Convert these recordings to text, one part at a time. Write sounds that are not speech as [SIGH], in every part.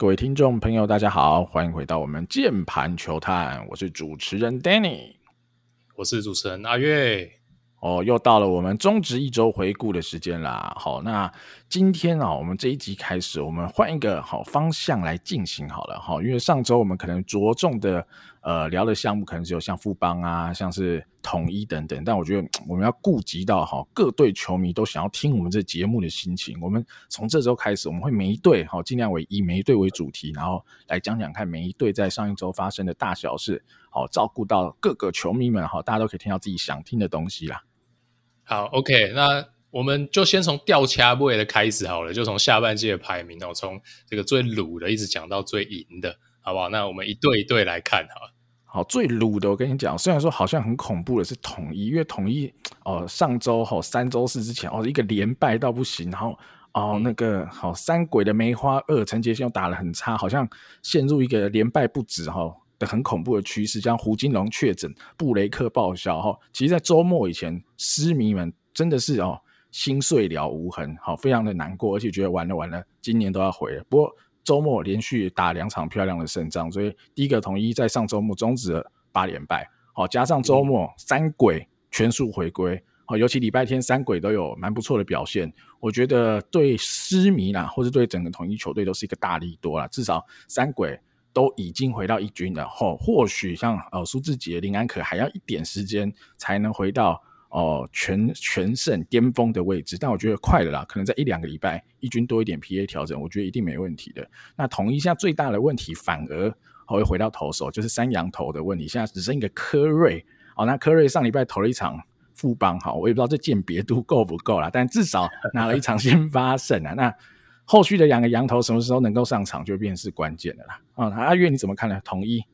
各位听众朋友，大家好，欢迎回到我们键盘球探，我是主持人 Danny，我是主持人阿月。哦，又到了我们中职一周回顾的时间啦。好，那今天啊，我们这一集开始，我们换一个好方向来进行好了哈。因为上周我们可能着重的呃聊的项目，可能只有像富邦啊，像是统一等等。但我觉得我们要顾及到哈各队球迷都想要听我们这节目的心情。我们从这周开始，我们会每一队好尽量为以每一队为主题，然后来讲讲看每一队在上一周发生的大小事，好照顾到各个球迷们哈，大家都可以听到自己想听的东西啦。好，OK，那我们就先从吊车尾的开始好了，就从下半季的排名哦，从这个最鲁的一直讲到最赢的，好不好？那我们一对一对来看哈。好，最鲁的，我跟你讲，虽然说好像很恐怖的是统一，因为统一哦，上周哦三周四之前哦一个连败到不行，然后哦那个好三鬼的梅花二陈杰宪又打得很差，好像陷入一个连败不止哈。的很恐怖的趋势，像胡金龙确诊，布雷克报销哈。其实，在周末以前，狮迷们真的是哦，心碎了无痕，好，非常的难过，而且觉得完了完了，今年都要毁了。不过周末连续打两场漂亮的胜仗，所以第一个统一在上周末终止了八连败，好，加上周末三鬼全数回归，好，尤其礼拜天三鬼都有蛮不错的表现，我觉得对狮迷啦，或者对整个统一球队都是一个大力多啦，至少三鬼。都已经回到一军了，吼，或许像呃苏志杰、林安可还要一点时间才能回到哦、全全胜巅峰的位置，但我觉得快了啦，可能在一两个礼拜一军多一点 PA 调整，我觉得一定没问题的。那统一现在最大的问题反而会回到投手，就是三羊投的问题，现在只剩一个柯瑞，哦，那柯瑞上礼拜投了一场富邦，哈，我也不知道这鉴别度够不够啦，但至少拿了一场先发胜啊，那。后续的两个羊头什么时候能够上场，就变是关键的啦。啊、嗯，阿月你怎么看呢？统一？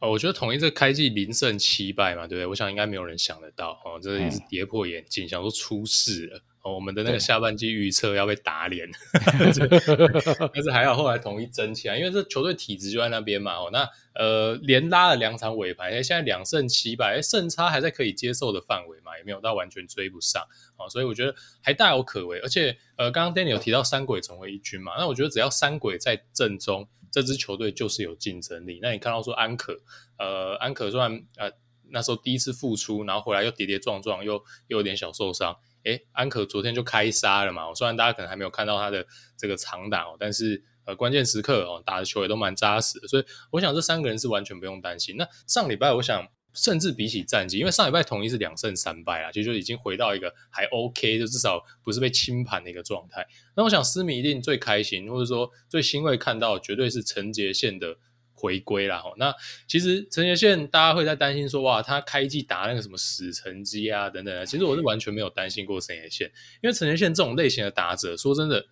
哦，我觉得统一这开季零胜七败嘛，对不对？我想应该没有人想得到哦，这也是跌破眼镜，嗯、想说出事了。哦，我们的那个下半季预测要被打脸，[LAUGHS] [LAUGHS] 但是还好后来统一争起来，因为这球队体质就在那边嘛。哦，那呃连拉了两场尾盘，现在两胜七败，胜差还在可以接受的范围嘛，也没有到完全追不上。哦，所以我觉得还大有可为。而且呃，刚刚 Danny 有提到三鬼重回一军嘛，那我觉得只要三鬼在正中，这支球队就是有竞争力。那你看到说安可，呃，安可虽然呃那时候第一次复出，然后回来又跌跌撞撞，又又有点小受伤。诶，安可昨天就开杀了嘛！虽然大家可能还没有看到他的这个长打哦，但是呃关键时刻哦打的球也都蛮扎实的，所以我想这三个人是完全不用担心。那上礼拜我想甚至比起战绩，因为上礼拜统一是两胜三败啊，其实就已经回到一个还 OK，就至少不是被清盘的一个状态。那我想狮迷一定最开心或者说最欣慰看到绝对是陈杰宪的。回归了哈，那其实陈杰宪大家会在担心说，哇，他开季打那个什么死成绩啊等等啊，其实我是完全没有担心过陈杰宪，因为陈杰宪这种类型的打者，说真的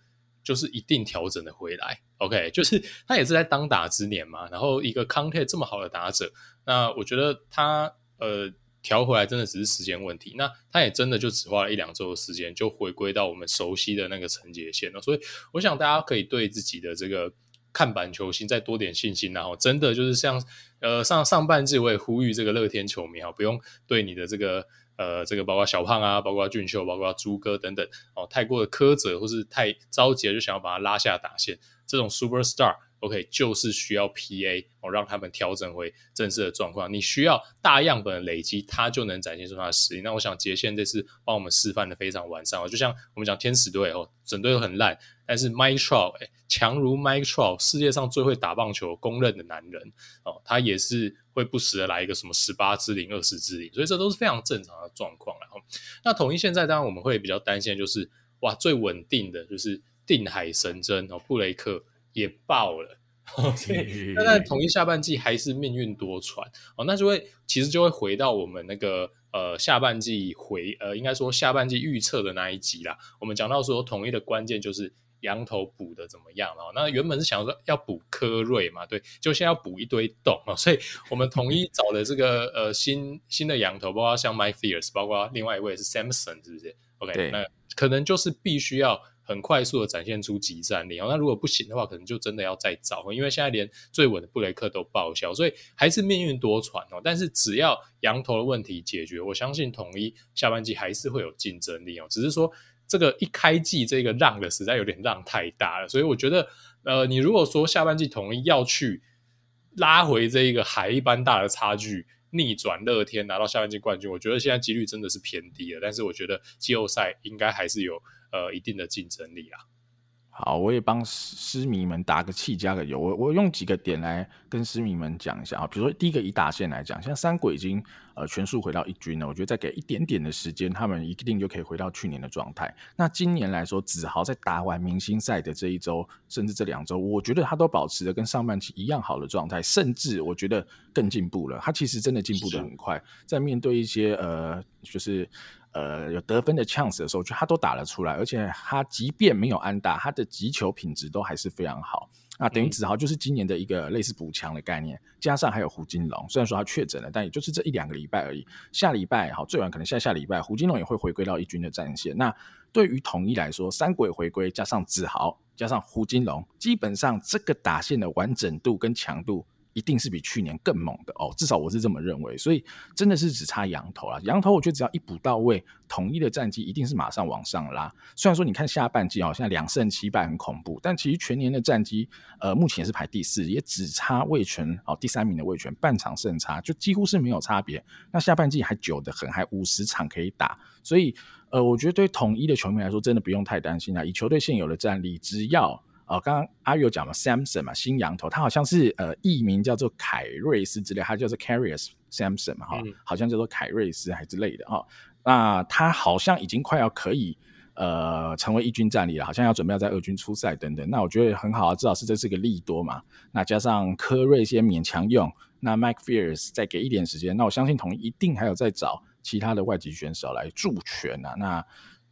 就是一定调整的回来，OK，[LAUGHS] 就是他也是在当打之年嘛，然后一个 contact 这么好的打者，那我觉得他呃调回来真的只是时间问题，那他也真的就只花了一两周的时间就回归到我们熟悉的那个陈杰宪了，所以我想大家可以对自己的这个。看板球星再多点信心，然后真的就是像呃上上半季我也呼吁这个乐天球迷啊，不用对你的这个呃这个包括小胖啊，包括俊秀，包括朱哥等等哦，太过的苛责或是太着急了，就想要把他拉下打线，这种 super star。OK，就是需要 PA 哦，让他们调整回正式的状况。你需要大样本的累积，他就能展现出他的实力。那我想杰宪这次帮我们示范的非常完善哦，就像我们讲天使队哦，整队都很烂，但是 Mike Trout 哎，强如 Mike Trout，世界上最会打棒球公认的男人哦，他也是会不时的来一个什么十八支零、二十支零，所以这都是非常正常的状况。然后，那统一现在当然我们会比较担心就是哇，最稳定的就是定海神针哦，布雷克。也爆了，[LAUGHS] 所以那在统一下半季还是命运多舛哦，那就会其实就会回到我们那个呃下半季回呃应该说下半季预测的那一集啦。我们讲到说统一的关键就是羊头补的怎么样哦，那原本是想说要补科瑞嘛，对，就现在要补一堆洞哦，所以我们统一找的这个呃新新的羊头，包括像 Mike Fiers，包括另外一位是 Samson，是不是？OK，那可能就是必须要。很快速的展现出即战力哦，那如果不行的话，可能就真的要再找，因为现在连最稳的布雷克都报销，所以还是命运多舛哦。但是只要洋投的问题解决，我相信统一下半季还是会有竞争力哦。只是说这个一开季这个让的实在有点让太大了，所以我觉得呃，你如果说下半季统一要去拉回这一个海一般大的差距，逆转乐天拿到下半季冠军，我觉得现在几率真的是偏低了。但是我觉得季后赛应该还是有呃一定的竞争力啦。好，我也帮狮迷们打个气，加个油。我我用几个点来跟狮迷们讲一下啊。比如说，第一个以打线来讲，现在三鬼已经呃全数回到一军了。我觉得再给一点点的时间，他们一定就可以回到去年的状态。那今年来说，子豪在打完明星赛的这一周，甚至这两周，我觉得他都保持着跟上半期一样好的状态，甚至我觉得更进步了。他其实真的进步的很快，在面对一些呃，就是。呃，有得分的 chance 的时候，就他都打了出来，而且他即便没有安打，他的击球品质都还是非常好。那等于子豪就是今年的一个类似补强的概念，加上还有胡金龙，虽然说他确诊了，但也就是这一两个礼拜而已。下礼拜好，最晚可能下下礼拜，胡金龙也会回归到一军的战线。那对于统一来说，三鬼回归加上子豪加上胡金龙，基本上这个打线的完整度跟强度。一定是比去年更猛的哦，至少我是这么认为，所以真的是只差羊头了。羊头我觉得只要一补到位，统一的战绩一定是马上往上拉。虽然说你看下半季哦，现在两胜七败很恐怖，但其实全年的战绩呃目前是排第四，也只差味全哦第三名的味全半场胜差，就几乎是没有差别。那下半季还久得很，还五十场可以打，所以呃我觉得对统一的球迷来说，真的不用太担心啊。以球队现有的战力，只要哦，刚刚阿玉有讲嘛，Samson 嘛，新羊头，他好像是呃艺名叫做凯瑞斯之类，他叫做 Carius Samson 嘛，哈、嗯，好像叫做凯瑞斯还之类的哈。那他好像已经快要可以呃成为一军战力了，好像要准备要在二军出赛等等。那我觉得很好啊，至少是这是个利多嘛。那加上科瑞先勉强用，那 Mike Fears 再给一点时间，那我相信统一一定还有在找其他的外籍选手来助拳啊。那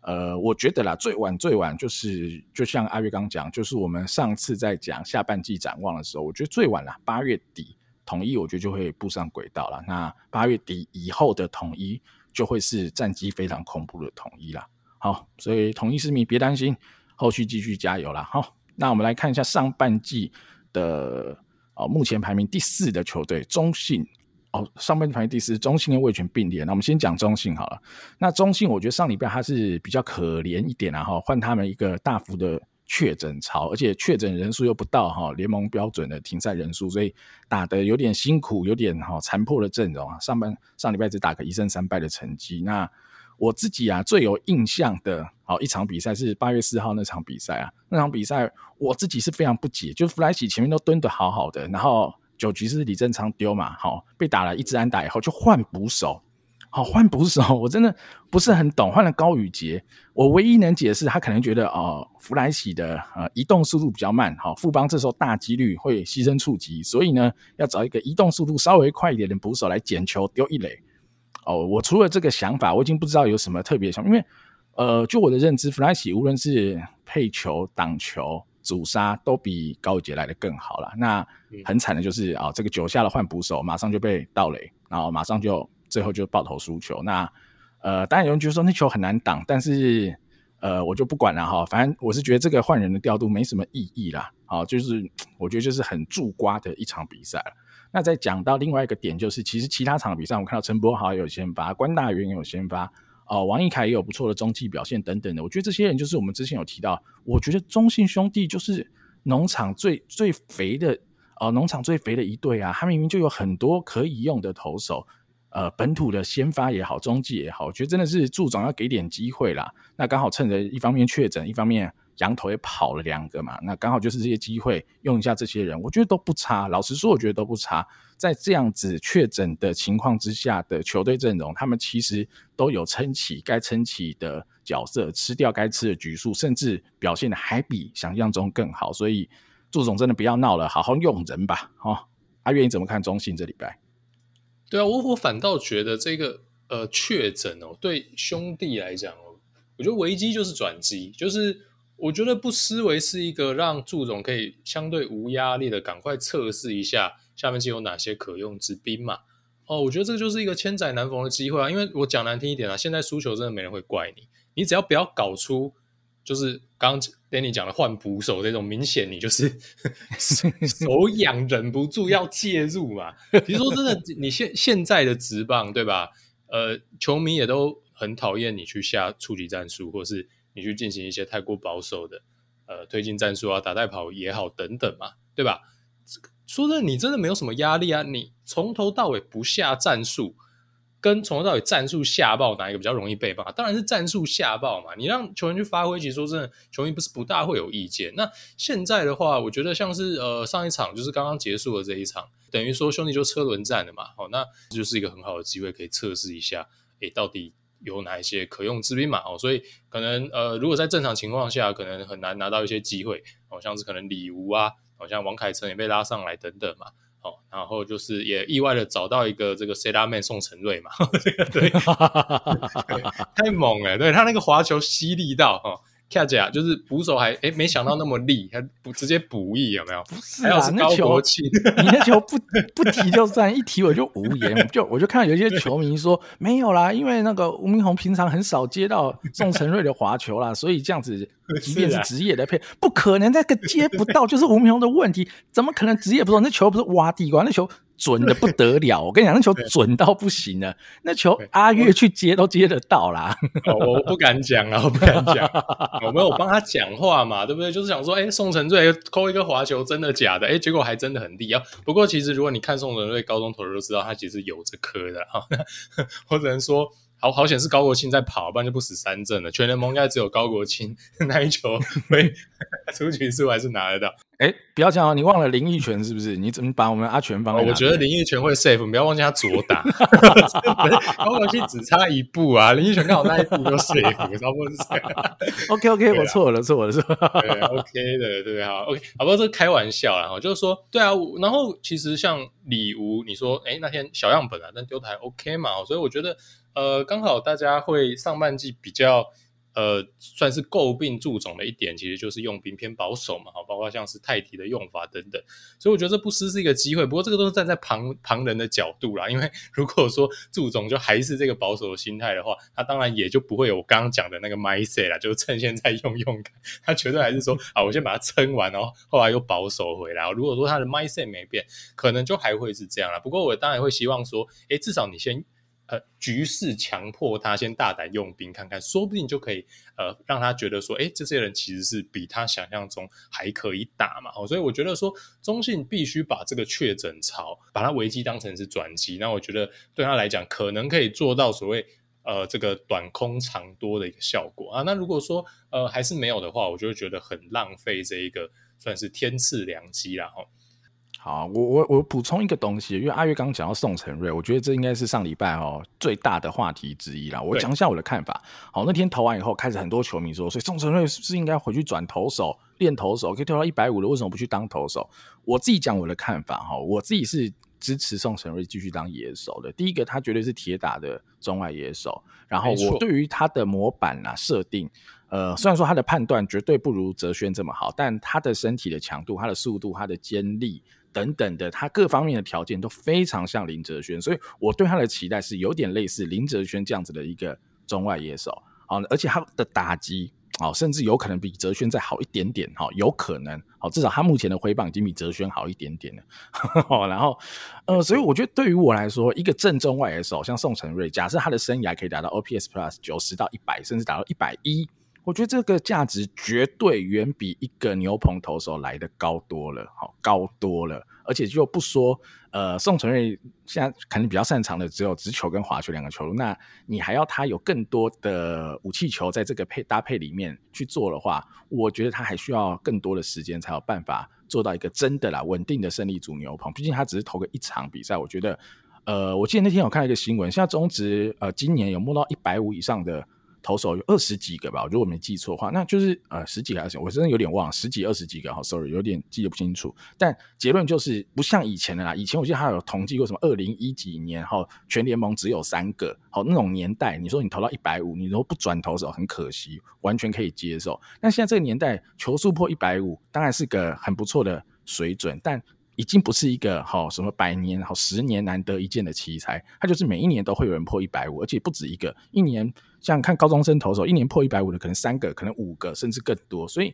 呃，我觉得啦，最晚最晚就是，就像阿月刚讲，就是我们上次在讲下半季展望的时候，我觉得最晚啦，八月底统一，我觉得就会步上轨道了。那八月底以后的统一，就会是战绩非常恐怖的统一啦。好，所以统一市民别担心，后续继续加油啦。好，那我们来看一下上半季的哦，目前排名第四的球队中信。哦，上半季排第四，中信跟味全并列。那我们先讲中信好了。那中信，我觉得上礼拜它是比较可怜一点啊，哈，换他们一个大幅的确诊潮，而且确诊人数又不到哈联盟标准的停赛人数，所以打得有点辛苦，有点哈残破的阵容啊。上半上礼拜只打个一胜三败的成绩。那我自己啊最有印象的好一场比赛是八月四号那场比赛啊，那场比赛我自己是非常不解，就弗莱西前面都蹲得好好的，然后。九局是李正昌丢嘛，好，被打了一支安打以后就换捕手，好，换捕手，[LAUGHS] 我真的不是很懂，换了高宇杰，我唯一能解释他可能觉得哦，弗莱喜的呃移动速度比较慢，好，富邦这时候大几率会牺牲触击，所以呢要找一个移动速度稍微快一点的捕手来捡球丢一垒，哦，我除了这个想法，我已经不知道有什么特别想，因为呃，就我的认知，弗莱喜无论是配球挡球。主杀都比高宇杰来的更好了。那很惨的就是啊、哦，这个九下的换捕手马上就被盗垒，然后马上就最后就爆头输球。那呃，当然有人觉得说那球很难挡，但是呃，我就不管了哈。反正我是觉得这个换人的调度没什么意义啦。好，就是我觉得就是很助瓜的一场比赛。那再讲到另外一个点，就是其实其他场比赛我们看到陈柏豪也有先发，关大元也有先发。啊，王一凯也有不错的中继表现等等的，我觉得这些人就是我们之前有提到，我觉得中信兄弟就是农场最最肥的，呃，农场最肥的一队啊，他明明就有很多可以用的投手，呃，本土的先发也好，中继也好，我觉得真的是助长要给点机会啦。那刚好趁着一方面确诊，一方面。羊头也跑了两个嘛，那刚好就是这些机会用一下这些人，我觉得都不差。老实说，我觉得都不差。在这样子确诊的情况之下的球队阵容，他们其实都有撑起该撑起的角色，吃掉该吃的局数，甚至表现的还比想象中更好。所以，祝总真的不要闹了，好好用人吧。[LAUGHS] 哦，阿愿你怎么看中信这礼拜？对啊，我我反倒觉得这个呃确诊哦，对兄弟来讲哦，我觉得危机就是转机，就是。我觉得不失为是一个让祝总可以相对无压力的赶快测试一下下半季有哪些可用之兵嘛。哦，我觉得这就是一个千载难逢的机会啊！因为我讲难听一点啊，现在输球真的没人会怪你，你只要不要搞出就是刚刚 Danny 讲的换捕手这种明显你就是 [LAUGHS] 手痒忍不住要介入嘛。[LAUGHS] 比如说真的，你现现在的职棒对吧？呃，球迷也都很讨厌你去下触击战术，或是。你去进行一些太过保守的呃推进战术啊，打带跑也好等等嘛，对吧？说真的，你真的没有什么压力啊，你从头到尾不下战术。跟从头到尾战术下爆哪一个比较容易被骂？当然是战术下爆嘛！你让球员去发挥，其实说真的，球迷不是不大会有意见。那现在的话，我觉得像是呃上一场就是刚刚结束的这一场，等于说兄弟就车轮战了嘛。好，那这就是一个很好的机会，可以测试一下，诶，到底有哪一些可用之兵嘛？哦，所以可能呃，如果在正常情况下，可能很难拿到一些机会，好像是可能李吴啊，好像王凯成也被拉上来等等嘛。哦，然后就是也意外的找到一个这个 Set Man 宋承瑞嘛，[LAUGHS] 这个对，[LAUGHS] [LAUGHS] 太猛了，对他那个滑球犀利到哈。恰恰就是捕手还诶没想到那么利，还不直接补一有没有？不是啊，是高国庆那球你那球不 [LAUGHS] 不提就算，一提我就无言。就我就看到有一些球迷说没有啦，因为那个吴明宏平常很少接到宋承瑞的滑球啦，[LAUGHS] 所以这样子，即便是职业的配，不可能那个接不到就是吴明宏的问题，怎么可能职业不到？那球不是挖地瓜，那球。准的不得了，[LAUGHS] 我跟你讲，那球准到不行了。那球阿月去接都接得到啦。我我不敢讲啊，我不敢讲。我没有帮他讲话嘛，对不对？就是想说，哎、欸，宋承瑞扣一个滑球，真的假的？哎、欸，结果还真的很厉啊。不过其实如果你看宋承瑞高中投的都知道，他其实有这颗的啊。我只能说。好好险是高国庆在跑，不然就不死三阵了。全联盟应该只有高国庆 [LAUGHS] 那一球会 [LAUGHS] 出局数还是拿得到。哎、欸，不要讲哦，你忘了林益全是不是？你怎么把我们阿全放？我觉得林益全会 safe，不要忘记他左打。[LAUGHS] 高国庆只差一步啊，林益全刚好那一步就 safe，差不多是这样。OK OK，我错了错了错了？对，OK 的对好 OK，好不过这开玩笑啦，就是说对啊。然后其实像李吴，你说哎、欸、那天小样本啊，但丢的还 OK 嘛，所以我觉得。呃，刚好大家会上半季比较呃，算是诟病祝总的一点，其实就是用兵偏保守嘛，好，包括像是太体的用法等等，所以我觉得这不失是一个机会。不过这个都是站在旁旁人的角度啦，因为 [LAUGHS] 如果说祝总就还是这个保守的心态的话，他当然也就不会有我刚刚讲的那个 mindset 啦，就是趁现在用用看，他绝对还是说啊，我先把它撑完，然后后来又保守回来。如果说他的 mindset 没变，可能就还会是这样啦。不过我当然会希望说，诶，至少你先。呃，局势强迫他先大胆用兵看看，说不定就可以呃让他觉得说，诶，这些人其实是比他想象中还可以打嘛。哦，所以我觉得说，中信必须把这个确诊潮，把它危机当成是转机。那我觉得对他来讲，可能可以做到所谓呃这个短空长多的一个效果啊。那如果说呃还是没有的话，我就会觉得很浪费这一个算是天赐良机啦。哦。好，我我我补充一个东西，因为阿月刚讲到宋承瑞，我觉得这应该是上礼拜哦最大的话题之一啦。我讲一下我的看法。好，那天投完以后，开始很多球迷说，所以宋承瑞是不是应该回去转投手练投手，可以跳到一百五了，为什么不去当投手？我自己讲我的看法哈，我自己是支持宋承瑞继续当野手的。第一个，他绝对是铁打的中外野手，然后我对于他的模板啊设定。呃，虽然说他的判断绝对不如哲轩这么好，但他的身体的强度、他的速度、他的坚力等等的，他各方面的条件都非常像林哲轩，所以我对他的期待是有点类似林哲轩这样子的一个中外野手，好，而且他的打击，好，甚至有可能比哲轩再好一点点，好，有可能，好，至少他目前的挥棒已经比哲轩好一点点了，[LAUGHS] 好，然后，呃，所以我觉得对于我来说，一个正中外野手像宋承瑞，假设他的生涯可以达到 OPS Plus 九十到一百，甚至达到一百一。我觉得这个价值绝对远比一个牛棚投手来的高多了，好，高多了。而且就不说，呃，宋承瑞现在可能比较擅长的只有直球跟滑球两个球，那你还要他有更多的武器球在这个配搭配里面去做的话，我觉得他还需要更多的时间才有办法做到一个真的啦稳定的胜利组牛棚。毕竟他只是投个一场比赛，我觉得，呃，我记得那天有看到一个新闻，现在中职呃今年有摸到一百五以上的。投手有二十几个吧，如果没记错的话，那就是呃十几还是我真的有点忘了，十几二十几个，好，sorry，有点记得不清楚。但结论就是不像以前的啦，以前我记得还有统计过什么二零一几年哈，全联盟只有三个，好那种年代，你说你投到一百五，你如果不转投手很可惜，完全可以接受。但现在这个年代，球速破一百五，当然是个很不错的水准，但。已经不是一个好什么百年好十年难得一见的奇才，他就是每一年都会有人破一百五，而且不止一个。一年像看高中生投手，一年破一百五的可能三个，可能五个，甚至更多。所以，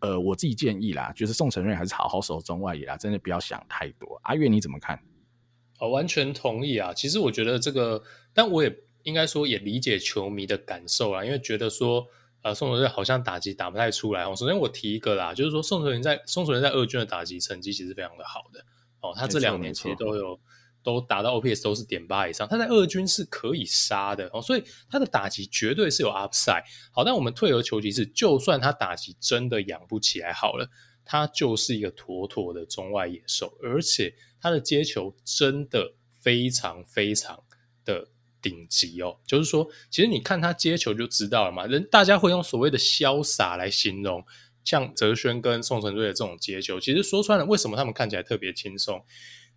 呃，我自己建议啦，就是宋承瑞还是好好守中外野啦，真的不要想太多。阿月你怎么看？我完全同意啊。其实我觉得这个，但我也应该说也理解球迷的感受啊，因为觉得说。呃，宋承瑞好像打击打不太出来哦。首先我提一个啦，就是说宋承瑞在宋承瑞在二军的打击成绩其实非常的好的哦，他这两年其实都有都达到 OPS 都是点八以上，他在二军是可以杀的哦，所以他的打击绝对是有 upside。好，但我们退而求其次，就算他打击真的养不起来好了，他就是一个妥妥的中外野手，而且他的接球真的非常非常的。顶级哦，就是说，其实你看他接球就知道了嘛。人大家会用所谓的潇洒来形容，像哲轩跟宋承瑞的这种接球，其实说穿了，为什么他们看起来特别轻松？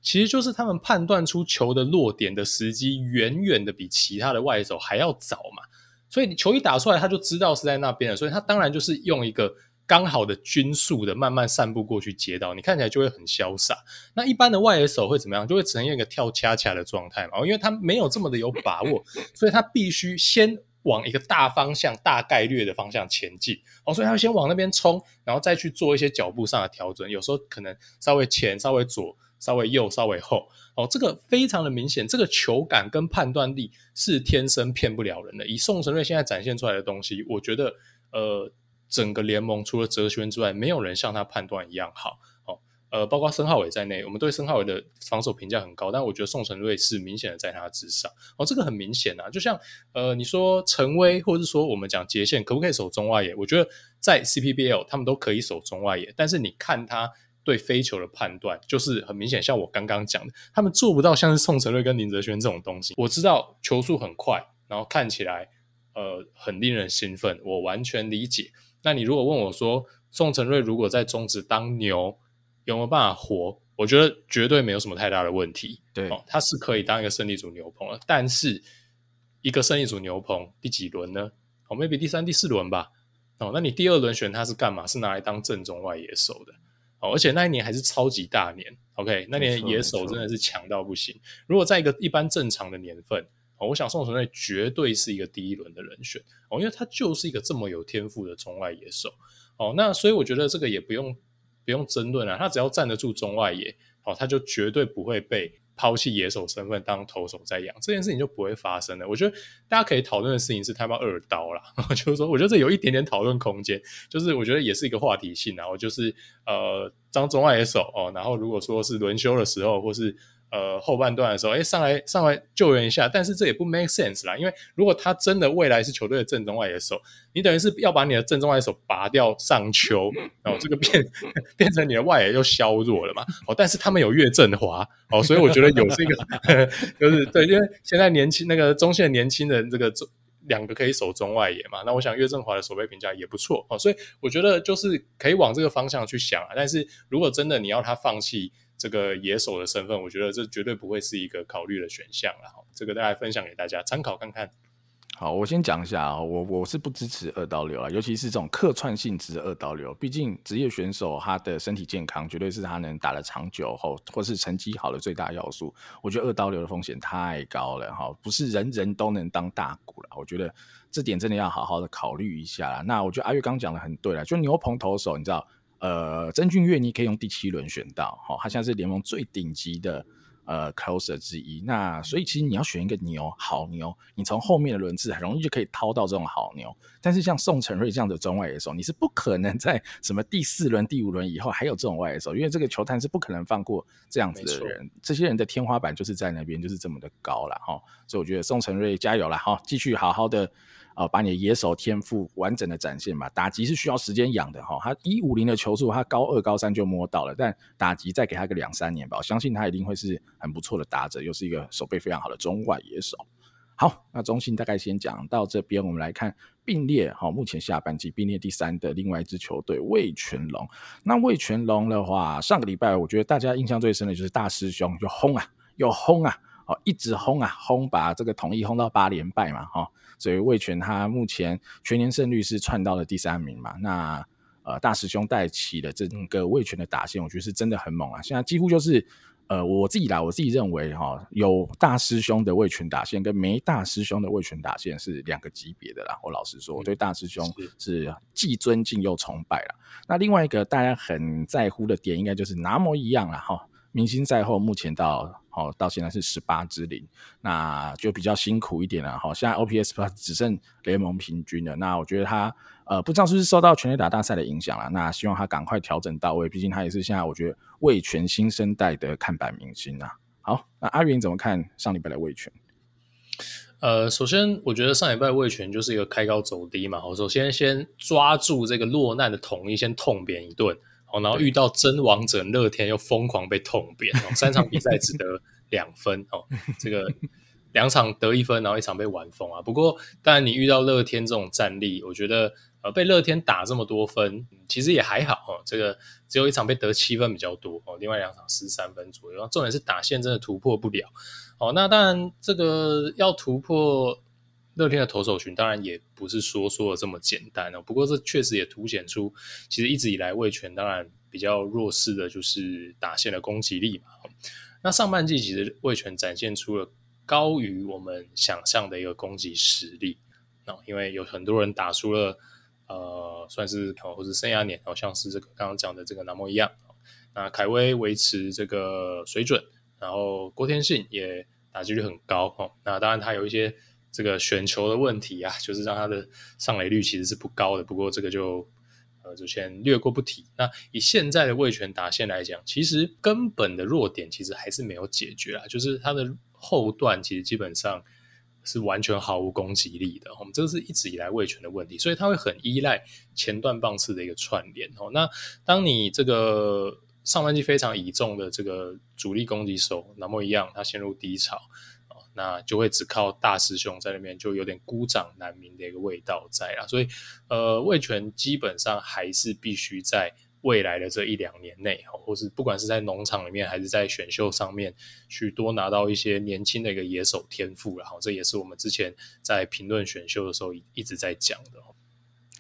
其实就是他们判断出球的落点的时机，远远的比其他的外手还要早嘛。所以你球一打出来，他就知道是在那边了，所以他当然就是用一个。刚好的均速的慢慢散步过去接到，你看起来就会很潇洒。那一般的外野手会怎么样？就会呈现一个跳恰恰的状态嘛，因为他没有这么的有把握，[LAUGHS] 所以他必须先往一个大方向、大概率的方向前进。哦，所以他要先往那边冲，然后再去做一些脚步上的调整。有时候可能稍微前、稍微左、稍微右、稍微后。哦，这个非常的明显，这个球感跟判断力是天生骗不了人的。以宋承瑞现在展现出来的东西，我觉得，呃。整个联盟除了哲轩之外，没有人像他判断一样好哦。呃，包括申浩伟在内，我们对申浩伟的防守评价很高，但我觉得宋承瑞是明显的在他之上哦。这个很明显啊，就像呃，你说陈威，或者是说我们讲杰宪可不可以守中外野？我觉得在 CPBL 他们都可以守中外野，但是你看他对飞球的判断，就是很明显，像我刚刚讲的，他们做不到像是宋承瑞跟林哲轩这种东西。我知道球速很快，然后看起来呃很令人兴奋，我完全理解。那你如果问我说，宋承瑞如果在中职当牛，有没有办法活？我觉得绝对没有什么太大的问题。对，哦，他是可以当一个胜利组牛棚了。但是一个胜利组牛棚第几轮呢？哦，maybe 第三、第四轮吧。哦，那你第二轮选他是干嘛？是拿来当正中外野手的。哦，而且那一年还是超级大年。OK，那年野手真的是强到不行。如果在一个一般正常的年份。我想宋承瑞绝对是一个第一轮的人选哦，因为他就是一个这么有天赋的中外野手哦。那所以我觉得这个也不用不用争论啊，他只要站得住中外野，哦，他就绝对不会被抛弃野手身份当投手在养，这件事情就不会发生的。我觉得大家可以讨论的事情是他要二刀啦，[LAUGHS] 就是说，我觉得这有一点点讨论空间，就是我觉得也是一个话题性啊。我就是呃，当中外野手哦，然后如果说是轮休的时候，或是。呃，后半段的时候，哎，上来上来救援一下，但是这也不 make sense 啦，因为如果他真的未来是球队的正中外野手，你等于是要把你的正中外野手拔掉上丘，然后这个变 [LAUGHS] 变成你的外野又削弱了嘛。哦，但是他们有岳振华，哦，所以我觉得有这个 [LAUGHS] 就是对，因为现在年轻那个中线年轻人这个中两个可以守中外野嘛，那我想岳振华的守备评价也不错哦，所以我觉得就是可以往这个方向去想啊。但是如果真的你要他放弃。这个野手的身份，我觉得这绝对不会是一个考虑的选项了。这个大家分享给大家参考看看。好，我先讲一下啊，我我是不支持二刀流啊，尤其是这种客串性质的二刀流。毕竟职业选手他的身体健康绝对是他能打得长久后或是成绩好的最大要素。我觉得二刀流的风险太高了哈，不是人人都能当大鼓了。我觉得这点真的要好好的考虑一下啦。那我觉得阿月刚讲的很对了，就牛棚投手，你知道。呃，曾俊岳你可以用第七轮选到，好、哦，他现在是联盟最顶级的呃 closer 之一。那所以其实你要选一个牛，好牛，你从后面的轮次很容易就可以掏到这种好牛。但是像宋承瑞这样的中外野手，你是不可能在什么第四轮、第五轮以后还有这种外野手，因为这个球探是不可能放过这样子的人。这些人的天花板就是在那边，就是这么的高了哈、哦。所以我觉得宋承瑞加油了哈，继续好好的。哦，把你的野手天赋完整的展现吧。打击是需要时间养的哈，他一五零的球速，他高二高三就摸到了，但打击再给他个两三年吧，我相信他一定会是很不错的打者，又是一个守备非常好的中外野手。好，那中信大概先讲到这边，我们来看并列哈，目前下半季并列第三的另外一支球队味全龙。那味全龙的话，上个礼拜我觉得大家印象最深的就是大师兄就轰啊，又轰啊。哦，一直轰啊轰，把这个统一轰到八连败嘛，哈，所以魏权他目前全年胜率是窜到了第三名嘛。那呃，大师兄带起的整个魏权的打线，我觉得是真的很猛啊。现在几乎就是呃，我自己啦，我自己认为哈，有大师兄的魏权打线跟没大师兄的魏权打线是两个级别的啦。我老实说，我对大师兄是既尊敬又崇拜了。那另外一个大家很在乎的点，应该就是拿模一样了哈。明星赛后，目前到哦到现在是十八支零，那就比较辛苦一点了哈。现在 OPS Plus 只剩联盟平均了，那我觉得他呃，不知道是不是受到全垒打大赛的影响了。那希望他赶快调整到位，毕竟他也是现在我觉得味全新生代的看板明星啊。好，那阿云怎么看上礼拜的味全？呃，首先我觉得上礼拜味全就是一个开高走低嘛。好，首先先抓住这个落难的统一，先痛扁一顿。好，然后遇到真王者乐天又疯狂被痛扁。哦，三场比赛只得两分。哦，[LAUGHS] 这个。两场得一分，然后一场被玩疯啊。不过，当然你遇到乐天这种战力，我觉得呃被乐天打这么多分，其实也还好哦。这个只有一场被得七分比较多哦，另外两场失三分左右。重点是打线真的突破不了哦。那当然，这个要突破乐天的投手群，当然也不是说说的这么简单哦。不过这确实也凸显出，其实一直以来味全当然比较弱势的就是打线的攻击力嘛。那上半季其实味全展现出了。高于我们想象的一个攻击实力，哦，因为有很多人打出了呃，算是或是生涯年，好像是这个刚刚讲的这个南莫一样。那凯威维持这个水准，然后郭天信也打击率很高哦。那当然他有一些这个选球的问题啊，就是让他的上垒率其实是不高的。不过这个就呃就先略过不提。那以现在的味全打线来讲，其实根本的弱点其实还是没有解决啊，就是他的。后段其实基本上是完全毫无攻击力的，我们这个是一直以来味全的问题，所以他会很依赖前段棒次的一个串联哦。那当你这个上半季非常倚重的这个主力攻击手那么一样，他陷入低潮，那就会只靠大师兄在那边，就有点孤掌难鸣的一个味道在啊。所以呃，魏权基本上还是必须在。未来的这一两年内，或是不管是在农场里面，还是在选秀上面，去多拿到一些年轻的一个野手天赋，然后这也是我们之前在评论选秀的时候一直在讲的。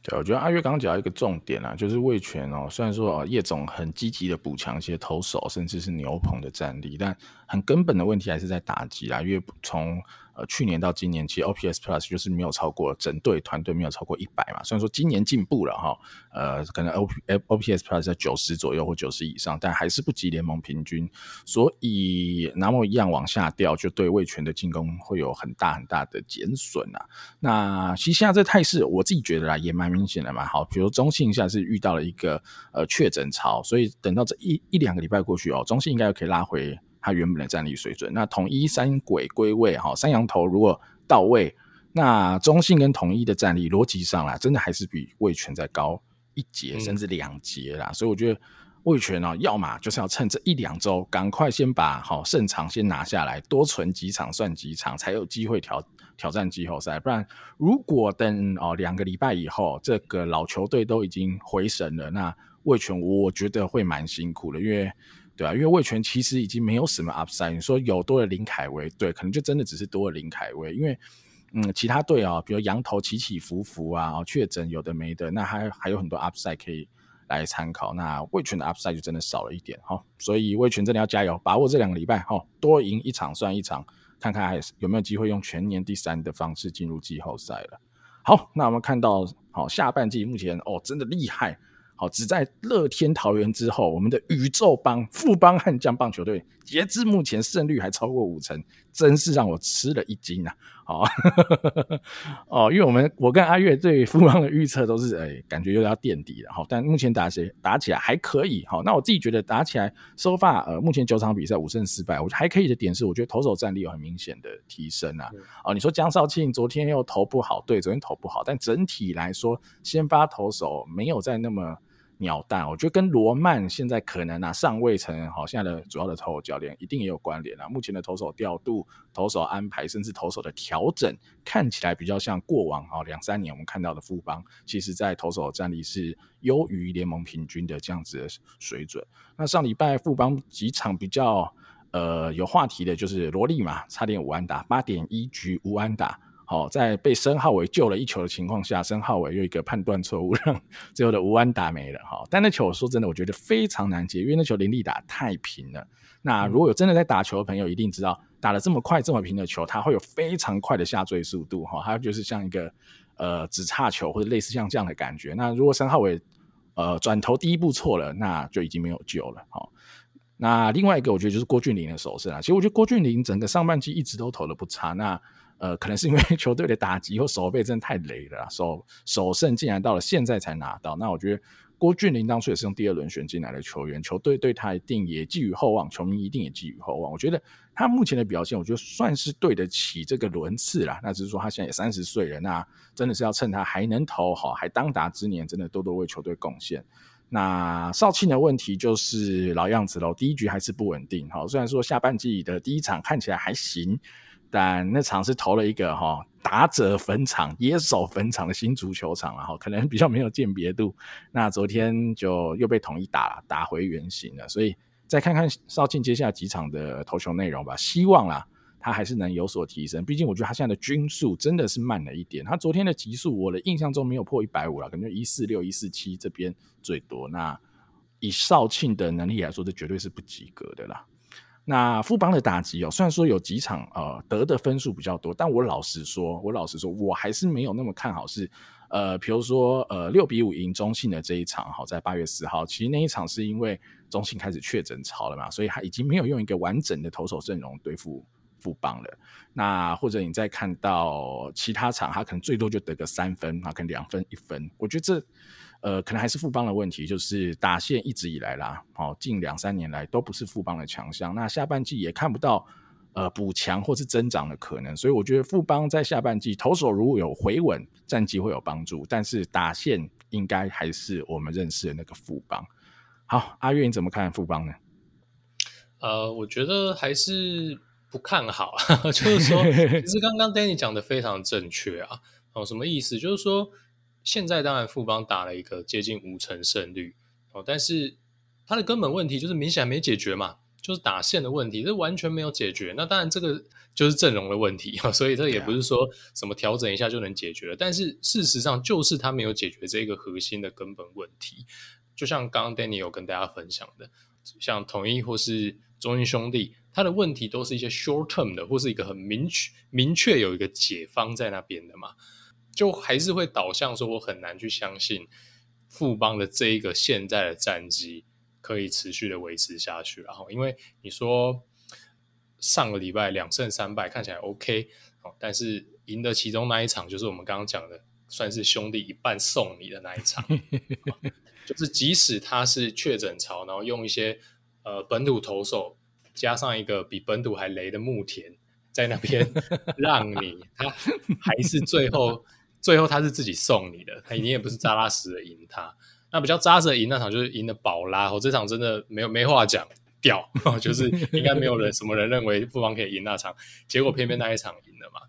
对，我觉得阿月刚刚讲到一个重点啊，就是味全哦，虽然说啊叶总很积极的补强一些投手，甚至是牛棚的战力，但很根本的问题还是在打击啦，因为从呃，去年到今年，其实 OPS Plus 就是没有超过整队团队没有超过一百嘛。虽然说今年进步了哈，呃，可能 O P O P S Plus 在九十左右或九十以上，但还是不及联盟平均。所以那么一样往下掉，就对味全的进攻会有很大很大的减损啊。那其实现在这态势，我自己觉得啦，也蛮明显的嘛。好，比如中信现在是遇到了一个呃确诊潮，所以等到这一一两个礼拜过去哦，中信应该可以拉回。他原本的战力水准，那统一三鬼归位哈，三羊头如果到位，那中信跟统一的战力逻辑上来，真的还是比味全再高一节甚至两节啦。嗯、所以我觉得味全呢，要么就是要趁这一两周，赶快先把好胜场先拿下来，多存几场算几场，才有机会挑挑战季后赛。不然，如果等哦两个礼拜以后，这个老球队都已经回神了，那味全我觉得会蛮辛苦的，因为。对啊，因为味全其实已经没有什么 upside。你说有多了林凯威，对，可能就真的只是多了林凯威。因为，嗯，其他队啊，比如羊头起起伏伏啊，确诊有的没的，那还还有很多 upside 可以来参考。那味全的 upside 就真的少了一点哈。所以味全真的要加油，把握这两个礼拜哈，多赢一场算一场，看看还有没有机会用全年第三的方式进入季后赛了。好，那我们看到好下半季目前哦，真的厉害。好，只在乐天桃园之后，我们的宇宙帮富邦悍将棒球队，截至目前胜率还超过五成，真是让我吃了一惊啊！好，[LAUGHS] 哦，因为我们我跟阿月对富邦的预测都是，哎、欸，感觉又要垫底了哈。但目前打起打起来还可以，好，那我自己觉得打起来，so far，呃，目前九场比赛五胜四败，我觉得还可以的点是，我觉得投手战力有很明显的提升啊。哦，你说江少庆昨天又投不好，对，昨天投不好，但整体来说，先发投手没有在那么。鸟蛋，我觉得跟罗曼现在可能啊上位成好现在的主要的投手教练一定也有关联啊。目前的投手调度、投手安排，甚至投手的调整，看起来比较像过往啊两三年我们看到的富邦，其实在投手的战力是优于联盟平均的这样子的水准。那上礼拜富邦几场比较呃有话题的，就是罗力嘛，差点无安打，八点一局无安打。好，在被申浩伟救了一球的情况下，申浩伟又一个判断错误，让 [LAUGHS] 最后的吴安打没了。哈，但那球说真的，我觉得非常难接，因为那球林立打太平了。那如果有真的在打球的朋友，一定知道，打了这么快这么平的球，它会有非常快的下坠速度。哈，它就是像一个呃直叉球或者类似像这样的感觉。那如果申浩伟呃转头第一步错了，那就已经没有救了。好，那另外一个我觉得就是郭俊麟的手胜啊。其实我觉得郭俊麟整个上半季一直都投的不差。那呃，可能是因为 [LAUGHS] 球队的打击或守备真的太雷了，首首胜竟然到了现在才拿到。那我觉得郭俊麟当初也是用第二轮选进来的球员，球队对他一定也寄予厚望，球迷一定也寄予厚望。我觉得他目前的表现，我觉得算是对得起这个轮次啦。那只是说他现在也三十岁了，那真的是要趁他还能投好，还当打之年，真的多多为球队贡献。那少庆的问题就是老样子喽，第一局还是不稳定。好，虽然说下半季的第一场看起来还行。但那场是投了一个哈打者坟场、野手坟场的新足球场，然后可能比较没有鉴别度。那昨天就又被统一打了打回原形了，所以再看看少庆接下来几场的投球内容吧。希望啦，他还是能有所提升。毕竟我觉得他现在的均速真的是慢了一点。他昨天的极速，我的印象中没有破一百五了，可能就一四六、一四七这边最多。那以少庆的能力来说，这绝对是不及格的啦。那富邦的打击哦，虽然说有几场呃得的分数比较多，但我老实说，我老实说，我还是没有那么看好是呃，比如说呃六比五赢中信的这一场，好，在八月四号，其实那一场是因为中信开始确诊潮了嘛，所以他已经没有用一个完整的投手阵容对付富邦了。那或者你再看到其他场，他可能最多就得个三分啊，可能两分一分，我觉得这。呃，可能还是富邦的问题，就是打线一直以来啦，哦，近两三年来都不是富邦的强项。那下半季也看不到呃补强或是增长的可能，所以我觉得富邦在下半季投手如果有回稳，战绩会有帮助，但是打线应该还是我们认识的那个富邦。好，阿月你怎么看富邦呢？呃，我觉得还是不看好，[LAUGHS] 就是说，[LAUGHS] 其实刚刚 Danny 讲的非常正确啊。哦，什么意思？就是说。现在当然富邦打了一个接近五成胜率哦，但是他的根本问题就是明显还没解决嘛，就是打线的问题，这完全没有解决。那当然这个就是阵容的问题，[LAUGHS] 所以这也不是说什么调整一下就能解决了。但是事实上就是他没有解决这个核心的根本问题。就像刚刚 Danny 有跟大家分享的，像统一或是中英兄弟，他的问题都是一些 short term 的，或是一个很明确明确有一个解方在那边的嘛。就还是会导向说，我很难去相信富邦的这一个现在的战绩可以持续的维持下去。然后，因为你说上个礼拜两胜三败看起来 OK，但是赢得其中那一场就是我们刚刚讲的，算是兄弟一半送你的那一场。[LAUGHS] 就是即使他是确诊潮，然后用一些呃本土投手加上一个比本土还雷的牧田在那边 [LAUGHS] 让你，他还是最后。最后他是自己送你的，他一定也不是扎拉实的赢他。那比较扎实的赢那场就是赢的宝拉，我，这场真的没有没话讲，掉，[LAUGHS] 就是应该没有人什么人认为富邦可以赢那场，[LAUGHS] 结果偏偏那一场赢了嘛。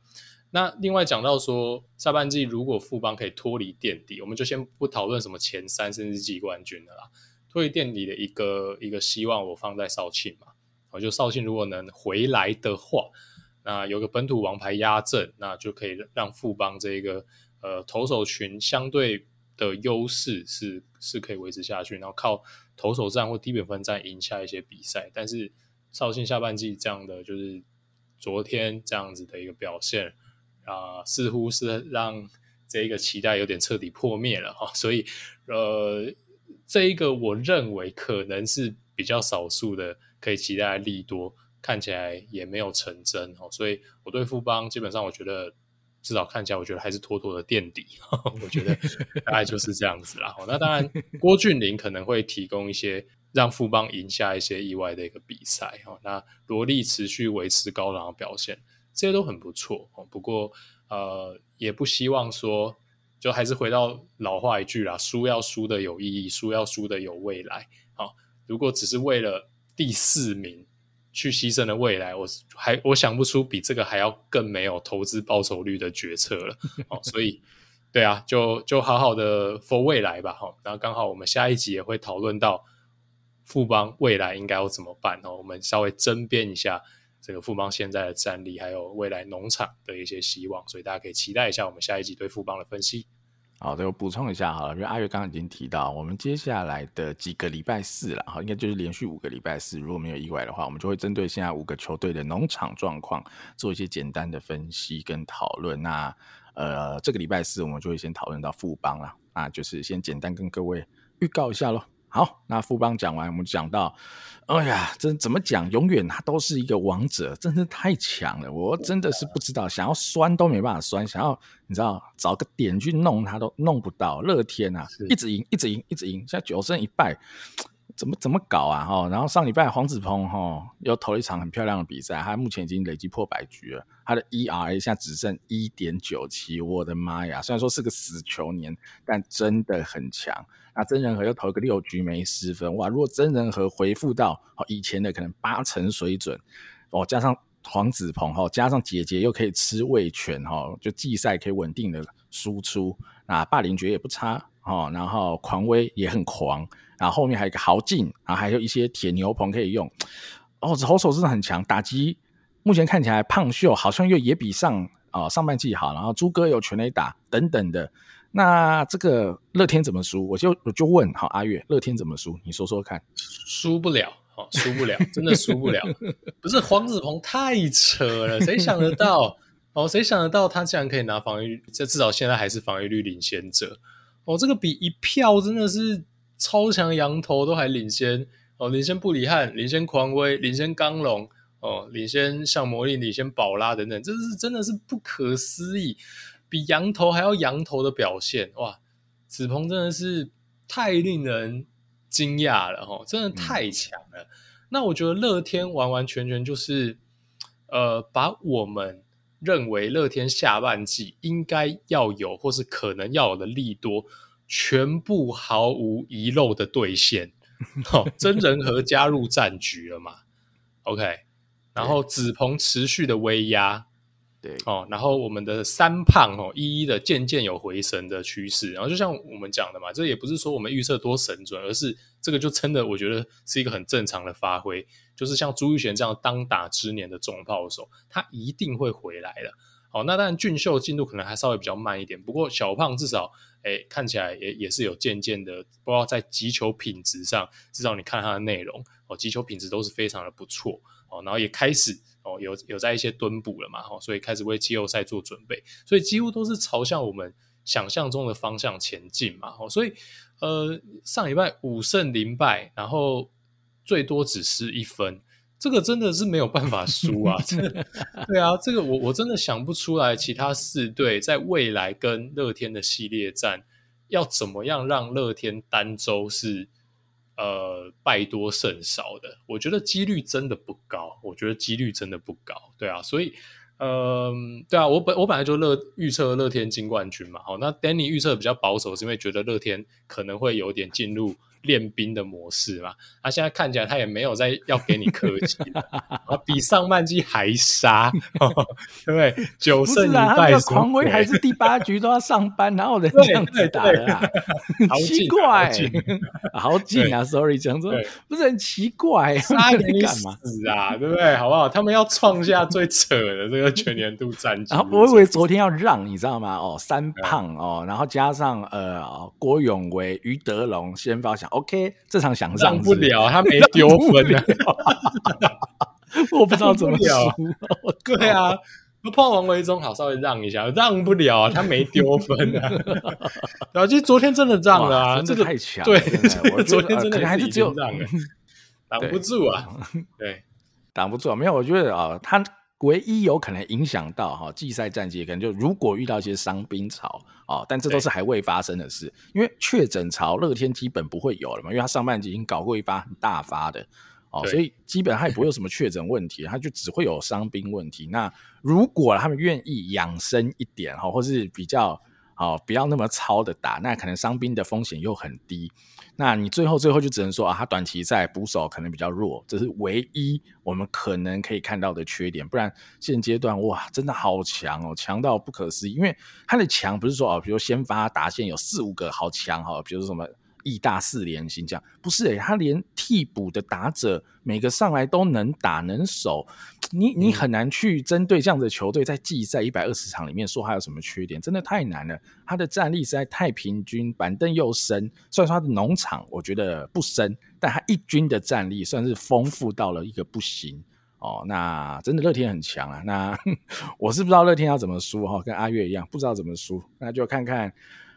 那另外讲到说下半季如果富邦可以脱离垫底，我们就先不讨论什么前三甚至季冠军的啦。脱离垫底的一个一个希望我放在少庆嘛，我就少庆如果能回来的话，那有个本土王牌压阵，那就可以让富邦这一个。呃，投手群相对的优势是是可以维持下去，然后靠投手战或低比分战赢下一些比赛。但是绍兴下半季这样的就是昨天这样子的一个表现啊、似乎是让这一个期待有点彻底破灭了哈。所以呃，这一个我认为可能是比较少数的可以期待的利多，看起来也没有成真哦。所以我对富邦基本上我觉得。至少看起来，我觉得还是妥妥的垫底。[LAUGHS] 我觉得大概就是这样子啦。那当然，郭俊麟可能会提供一些让富邦赢下一些意外的一个比赛。那罗力持续维持高档的表现，这些都很不错。不过，呃，也不希望说，就还是回到老话一句啦：输要输的有意义，输要输的有未来。好，如果只是为了第四名。去牺牲的未来，我还我想不出比这个还要更没有投资报酬率的决策了。哦，所以，对啊，就就好好的 for 未来吧。哈，然后刚好我们下一集也会讨论到富邦未来应该要怎么办。哦，我们稍微争辩一下这个富邦现在的战力，还有未来农场的一些希望，所以大家可以期待一下我们下一集对富邦的分析。好的，我补充一下好了，因为阿月刚刚已经提到，我们接下来的几个礼拜四了哈，应该就是连续五个礼拜四，如果没有意外的话，我们就会针对现在五个球队的农场状况做一些简单的分析跟讨论。那呃，这个礼拜四我们就会先讨论到富邦了，啊就是先简单跟各位预告一下喽。好，那富邦讲完，我们讲到，哎呀，这怎么讲，永远他都是一个王者，真是太强了，我真的是不知道，想要酸都没办法酸，想要你知道找个点去弄他都弄不到。乐天啊，一直赢，一直赢，一直赢，现在九胜一败。怎么怎么搞啊？哈，然后上礼拜黄子鹏哈又投了一场很漂亮的比赛，他目前已经累积破百局了，他的 ERA 现在只剩一点九七，我的妈呀！虽然说是个死球年，但真的很强。那真人和又投个六局没失分，哇！如果真人和恢复到以前的可能八成水准，哦，加上黄子鹏哈，加上姐姐又可以吃味全哈，就季赛可以稳定的输出，那霸凌爵也不差哦，然后狂威也很狂。然后后面还有一个豪进，然后还有一些铁牛棚可以用。哦，投手真的很强，打击目前看起来胖秀好像又也比上啊、上半季好。然后朱哥有全垒打等等的。那这个乐天怎么输？我就我就问，好阿月，乐天怎么输？你说说看。输不了，哦，输不了，真的输不了。不是黄子鹏太扯了，谁想得到？哦，谁想得到他竟然可以拿防御？这至少现在还是防御率领先者。哦，这个比一票真的是。超强羊头都还领先哦，领先布里汉，领先狂威，领先刚龙哦，领先像魔力，领先宝拉等等，这是真的是不可思议，比羊头还要羊头的表现哇！子鹏真的是太令人惊讶了哈，真的太强了。那我觉得乐天完完全全就是呃，把我们认为乐天下半季应该要有或是可能要有的利多。全部毫无遗漏的兑现，[LAUGHS] 哦，真人和加入战局了嘛？OK，然后子鹏持续的威压，对。哦，然后我们的三胖哦，一一的渐渐有回神的趋势，然后就像我们讲的嘛，这也不是说我们预测多神准，而是这个就真的我觉得是一个很正常的发挥，就是像朱玉贤这样当打之年的重炮手，他一定会回来了。好，那当然俊秀进度可能还稍微比较慢一点，不过小胖至少。哎，看起来也也是有渐渐的，不知道在击球品质上，至少你看它的内容哦，击球品质都是非常的不错哦，然后也开始哦有有在一些蹲补了嘛，哦，所以开始为季后赛做准备，所以几乎都是朝向我们想象中的方向前进嘛，哦，所以呃上礼拜五胜零败，然后最多只失一分。这个真的是没有办法输啊！这个对啊，这个我我真的想不出来，其他四队在未来跟乐天的系列战要怎么样让乐天单周是呃败多胜少的？我觉得几率真的不高，我觉得几率真的不高。对啊，所以嗯、对啊，我本我本来就乐预测乐天金冠军嘛。好，那 Danny 预测比较保守，是因为觉得乐天可能会有点进入。练兵的模式嘛，他、啊、现在看起来他也没有在要给你客气，[LAUGHS] 啊，比上半季还杀，对 [LAUGHS] 不对？九胜一败，狂威还是第八局都要上班，然后人这样子打的啊，[LAUGHS] 奇怪，好紧啊！Sorry，讲说不是很奇怪，杀你干嘛死啊？对不对？好不好？他们要创下最扯的这个全年度战绩。然后我以为昨天要让你知道吗？哦，三胖哦，然后加上呃郭永维、于德龙先发想。OK，这场想让不了，他没 [LAUGHS] 丢分啊！[LAUGHS] 我不知道怎么输。对啊，碰王维忠好，稍微让一下，让不了，他没丢分啊！然后其实昨天真的让了啊，这个太强，对，我 [LAUGHS] 昨天真的还是只有让，挡不住啊，对，挡不住啊。没有，我觉得啊，他。唯一有可能影响到哈季赛战绩，可能就如果遇到一些伤兵潮啊，但这都是还未发生的事，因为确诊潮乐天基本不会有了嘛，因为他上半季已经搞过一发很大发的哦，所以基本上他也不会有什么确诊问题，他就只会有伤兵问题。那如果他们愿意养生一点哈，或是比较好不要那么超的打，那可能伤兵的风险又很低。那你最后最后就只能说啊，他短期在补手可能比较弱，这是唯一我们可能可以看到的缺点。不然现阶段哇，真的好强哦，强到不可思议。因为他的强不是说哦，比如先发达线有四五个好强哈，比如说什么。义大四连星这样不是诶、欸，他连替补的打者每个上来都能打能守，你你很难去针对这样的球队在季赛一百二十场里面说他有什么缺点，真的太难了。他的战力实在太平均，板凳又深，虽然说他的农场我觉得不深，但他一军的战力算是丰富到了一个不行哦。那真的乐天很强啊，那 [LAUGHS] 我是不知道乐天要怎么输哈，跟阿月一样不知道怎么输，那就看看。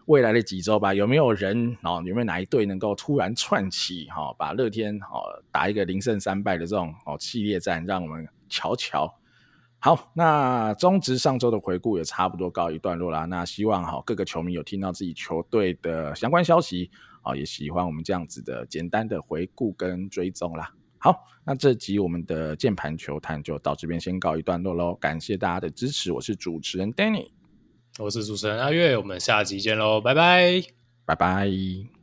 未来的几周吧，有没有人哦？有没有哪一队能够突然窜起哈，把乐天哦打一个零胜三败的这种哦系列战，让我们瞧瞧。好，那中职上周的回顾也差不多告一段落啦。那希望哈各个球迷有听到自己球队的相关消息啊，也喜欢我们这样子的简单的回顾跟追踪啦。好，那这集我们的键盘球探就到这边先告一段落喽。感谢大家的支持，我是主持人 Danny，我是主持人阿月，我们下集见喽，拜拜，拜拜。